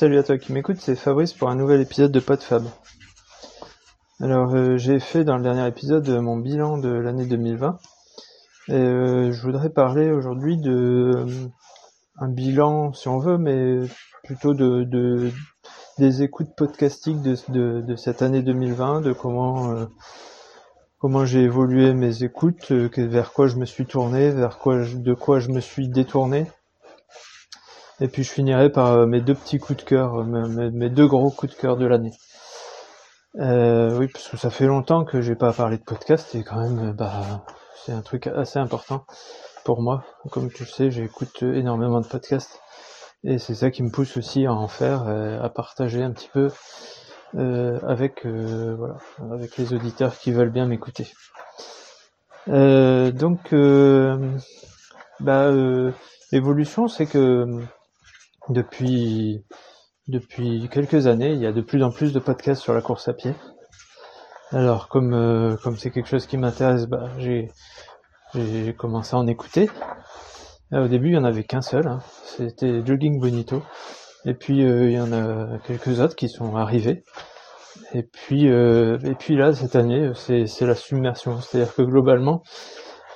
Salut à toi qui m'écoute, c'est Fabrice pour un nouvel épisode de PodFab. Alors euh, j'ai fait dans le dernier épisode mon bilan de l'année 2020 et euh, je voudrais parler aujourd'hui de euh, un bilan si on veut mais plutôt de des écoutes podcastiques de, de, cette année 2020, de comment comment j'ai évolué mes écoutes, vers quoi je me suis tourné, vers quoi de quoi je me suis détourné et puis je finirai par euh, mes deux petits coups de cœur, euh, mes, deux gros coups de cœur de l'année. Euh, oui, parce que ça fait longtemps que j'ai pas parlé de podcast et quand même, bah, c'est un truc assez important pour moi. Comme tu le sais, j'écoute énormément de podcasts et c'est ça qui me pousse aussi à en faire, à partager un petit peu avec voilà, avec les auditeurs qui veulent bien m'écouter. donc, bah, l'évolution, c'est que depuis, depuis quelques années, il y a de plus en plus de podcasts sur la course à pied. Alors, comme euh, comme c'est quelque chose qui m'intéresse, bah, j'ai j'ai commencé à en écouter. au début, il y en avait qu'un seul, hein. c'était Jogging Bonito. Et puis euh, il y en a quelques autres qui sont arrivés. Et puis euh, et puis là cette année, c'est c'est la submersion. C'est-à-dire que globalement,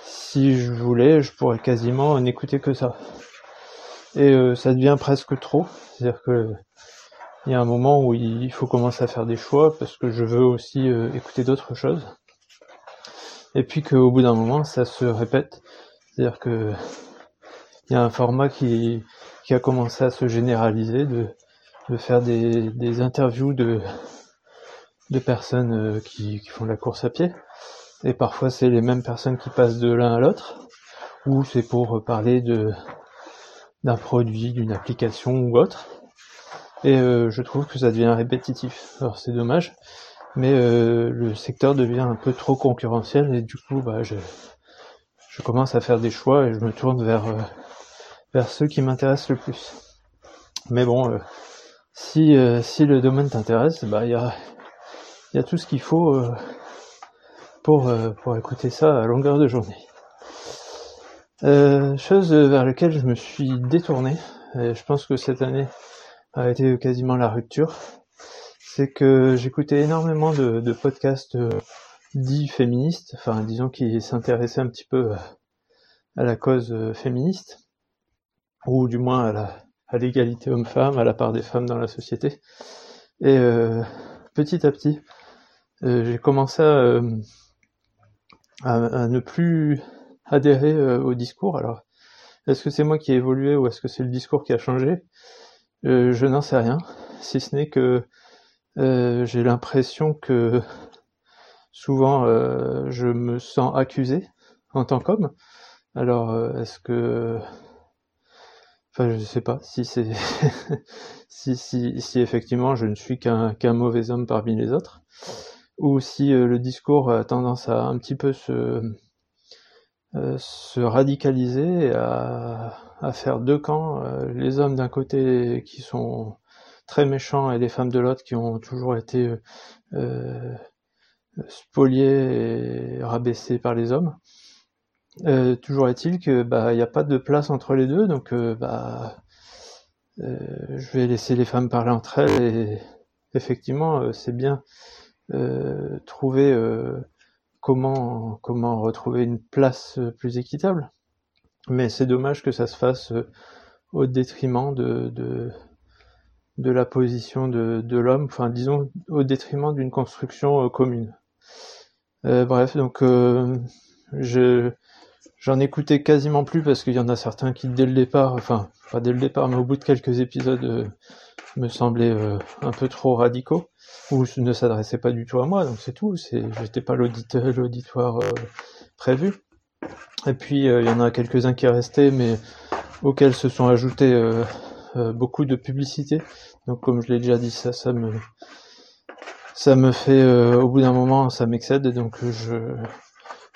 si je voulais, je pourrais quasiment n'écouter que ça et euh, ça devient presque trop. C'est-à-dire que il y a un moment où il faut commencer à faire des choix parce que je veux aussi euh, écouter d'autres choses. Et puis qu'au bout d'un moment, ça se répète. C'est-à-dire que il y a un format qui, qui a commencé à se généraliser, de, de faire des, des interviews de, de personnes euh, qui, qui font la course à pied. Et parfois c'est les mêmes personnes qui passent de l'un à l'autre, ou c'est pour parler de, d'un produit, d'une application ou autre. Et euh, je trouve que ça devient répétitif. Alors c'est dommage, mais euh, le secteur devient un peu trop concurrentiel et du coup, bah, je, commence à faire des choix et je me tourne vers euh, vers ceux qui m'intéressent le plus. Mais bon, si si le domaine t'intéresse, bah il y a il y a tout ce qu'il faut pour pour écouter ça à longueur de journée. Euh, chose vers laquelle je me suis détourné, et je pense que cette année a été quasiment la rupture, c'est que j'écoutais énormément de, podcasts euh, dits féministes, enfin disons qui s'intéressaient un petit peu à la cause euh, féministe, ou du moins à l'égalité homme-femme, à la part des femmes dans la société. Et petit à petit, j'ai commencé à, ne plus adhérer euh, au discours. Alors, est-ce que c'est moi qui ai évolué ou est-ce que c'est le discours qui a changé? Euh, Je n'en sais rien, si ce n'est que euh, j'ai l'impression que souvent je me sens accusé en tant qu'homme. Alors, est-ce que Enfin, je sais pas si c'est si, si, si effectivement je ne suis qu'un mauvais homme parmi les autres, ou si le discours a tendance à un petit peu se se radicaliser à, faire deux camps, euh, les hommes d'un côté qui sont très méchants et les femmes de l'autre qui ont toujours été euh, spoliés et rabaissés par les hommes. Euh, toujours est-il que bah il n'y a pas de place entre les deux, donc bah je vais laisser les femmes parler entre elles et effectivement c'est bien trouver comment retrouver une place euh, plus équitable. Mais c'est dommage que ça se fasse euh, au détriment de, la position de, de l'homme, enfin disons au détriment d'une construction euh, commune. bref, donc je j'en écoutais quasiment plus parce qu'il y en a certains qui dès le départ, enfin pas dès le départ, mais au bout de quelques épisodes me semblaient un peu trop radicaux ou ne s'adressait pas du tout à moi, donc c'est tout. C'est, j'étais pas l'auditeur, l'auditoire euh, prévu. Et puis euh, il y en a quelques-uns qui restaient, mais auxquels se sont ajoutés euh, beaucoup de publicité. Donc comme je l'ai déjà dit, ça, ça me, ça me fait, au bout d'un moment, ça m'excède, donc je,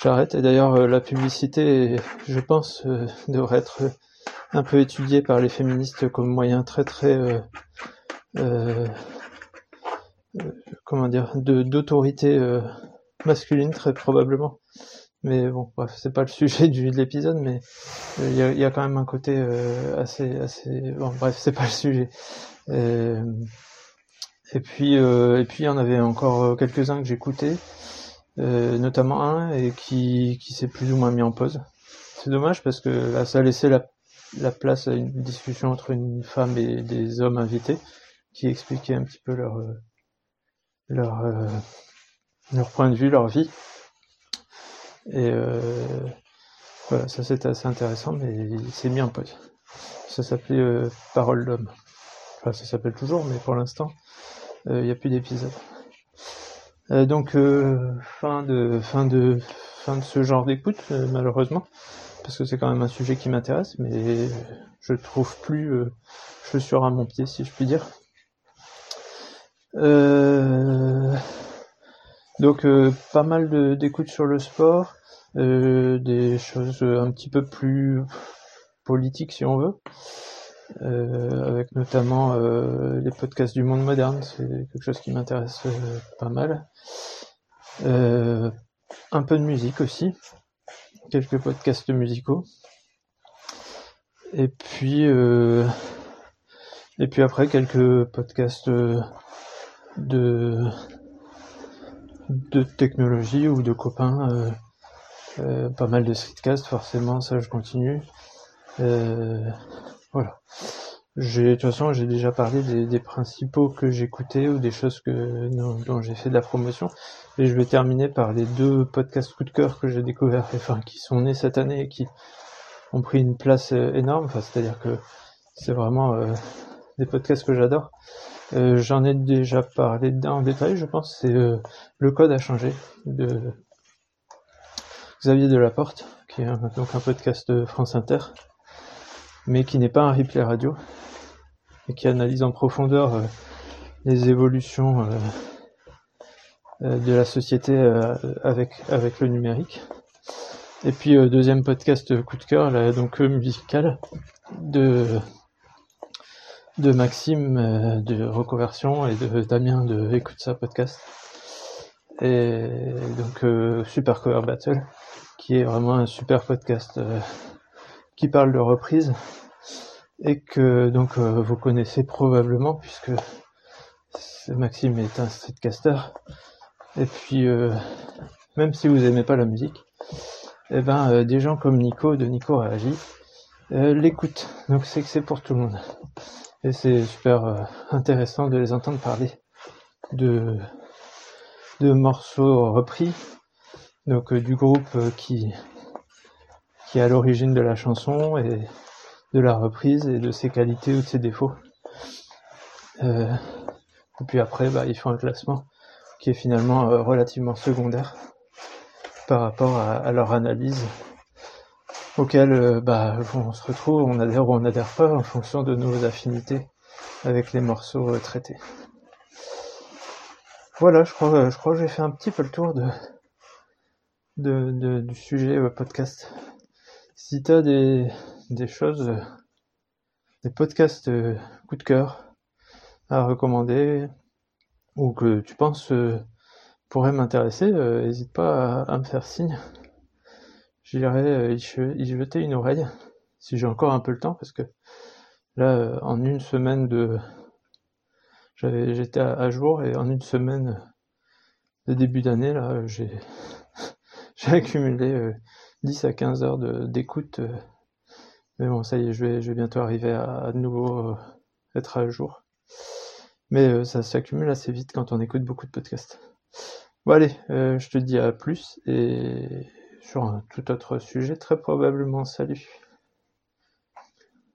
j'arrête. Et d'ailleurs, la publicité, je pense, devrait être un peu étudiée par les féministes comme moyen très très comment dire, de d'autorité euh, masculine très probablement. Mais bon, bref, c'est pas le sujet du, de l'épisode, mais il y, a, quand même un côté assez, assez. Bon, bref, c'est pas le sujet. et puis, et puis, il y en avait encore quelques-uns que j'écoutais, notamment un et qui, qui s'est plus ou moins mis en pause. C'est dommage parce que là, ça a laissé la, la place à une discussion entre une femme et des hommes invités qui expliquaient un petit peu leur leur leur point de vue, leur vie. Et euh, voilà, ça c'était assez intéressant, mais il s'est mis en pause. Ça s'appelait euh, Parole d'homme. Enfin, ça s'appelle toujours, mais pour l'instant, euh, il n'y a plus d'épisode. donc fin de fin de fin de ce genre d'écoute, malheureusement, parce que c'est quand même un sujet qui m'intéresse, mais je trouve plus chaussure à mon pied, si je puis dire. donc pas mal d'écoute sur le sport, euh, des choses un petit peu plus politiques si on veut, euh, avec notamment euh, les podcasts du monde moderne, c'est quelque chose qui m'intéresse pas mal. un peu de musique aussi, quelques podcasts musicaux. Et puis et puis après quelques podcasts de de technologie ou de copains euh, pas mal de streetcast, forcément, ça je continue. Euh, voilà. J'ai, de toute façon, j'ai déjà parlé des, des principaux que j'écoutais ou des choses que dont, j'ai fait de la promotion. Et je vais terminer par les deux podcasts coup de cœur que j'ai découverts, enfin qui sont nés cette année et qui ont pris une place euh, énorme. Enfin, c'est-à-dire que c'est vraiment des podcasts que j'adore. Euh, j'en ai déjà parlé en détail, je pense. C'est le code a changé de Xavier Delaporte, qui est donc un podcast de France Inter, mais qui n'est pas un replay radio, et qui analyse en profondeur euh, les évolutions euh, euh, de la société avec, avec le numérique. Et puis deuxième podcast coup de cœur, donc musical de de Maxime de Reconversion et de Damien de Écoute ça podcast. Et donc Super Cover Battle qui est vraiment un super podcast qui parle de reprise et que donc euh, vous connaissez probablement puisque Maxime est un streetcaster. Et puis euh, même si vous aimez pas la musique et eh ben des gens comme Nico de Nico Réagit l'écoutent. Donc c'est que c'est pour tout le monde. Et c'est super intéressant de les entendre parler de de morceaux repris donc euh, du groupe euh, qui qui est à l'origine de la chanson et de la reprise et de ses qualités ou de ses défauts. Euh, et puis après, bah, ils font un classement qui est finalement relativement secondaire par rapport à, leur analyse auquel bah, on se retrouve, on adhère ou on n'adhère pas en fonction de nos affinités avec les morceaux traités. Voilà, je crois, je crois que j'ai fait un petit peu le tour de, de, du sujet euh, podcast. Si tu as des, des choses, euh, des podcasts euh, coup de cœur à recommander ou que tu penses pourraient m'intéresser, n'hésite pas à, me faire signe. J'irai y, jeter une oreille si j'ai encore un peu le temps parce que là en une semaine de j'étais à, à, jour et en une semaine de début d'année là j'ai accumulé 10 euh, à 15 heures d'écoute. Euh. mais bon, ça y est, je vais, bientôt arriver à, de nouveau euh, être à jour. Mais ça s'accumule assez vite quand on écoute beaucoup de podcasts. Bon allez, je te dis à plus et sur un tout autre sujet très probablement. Salut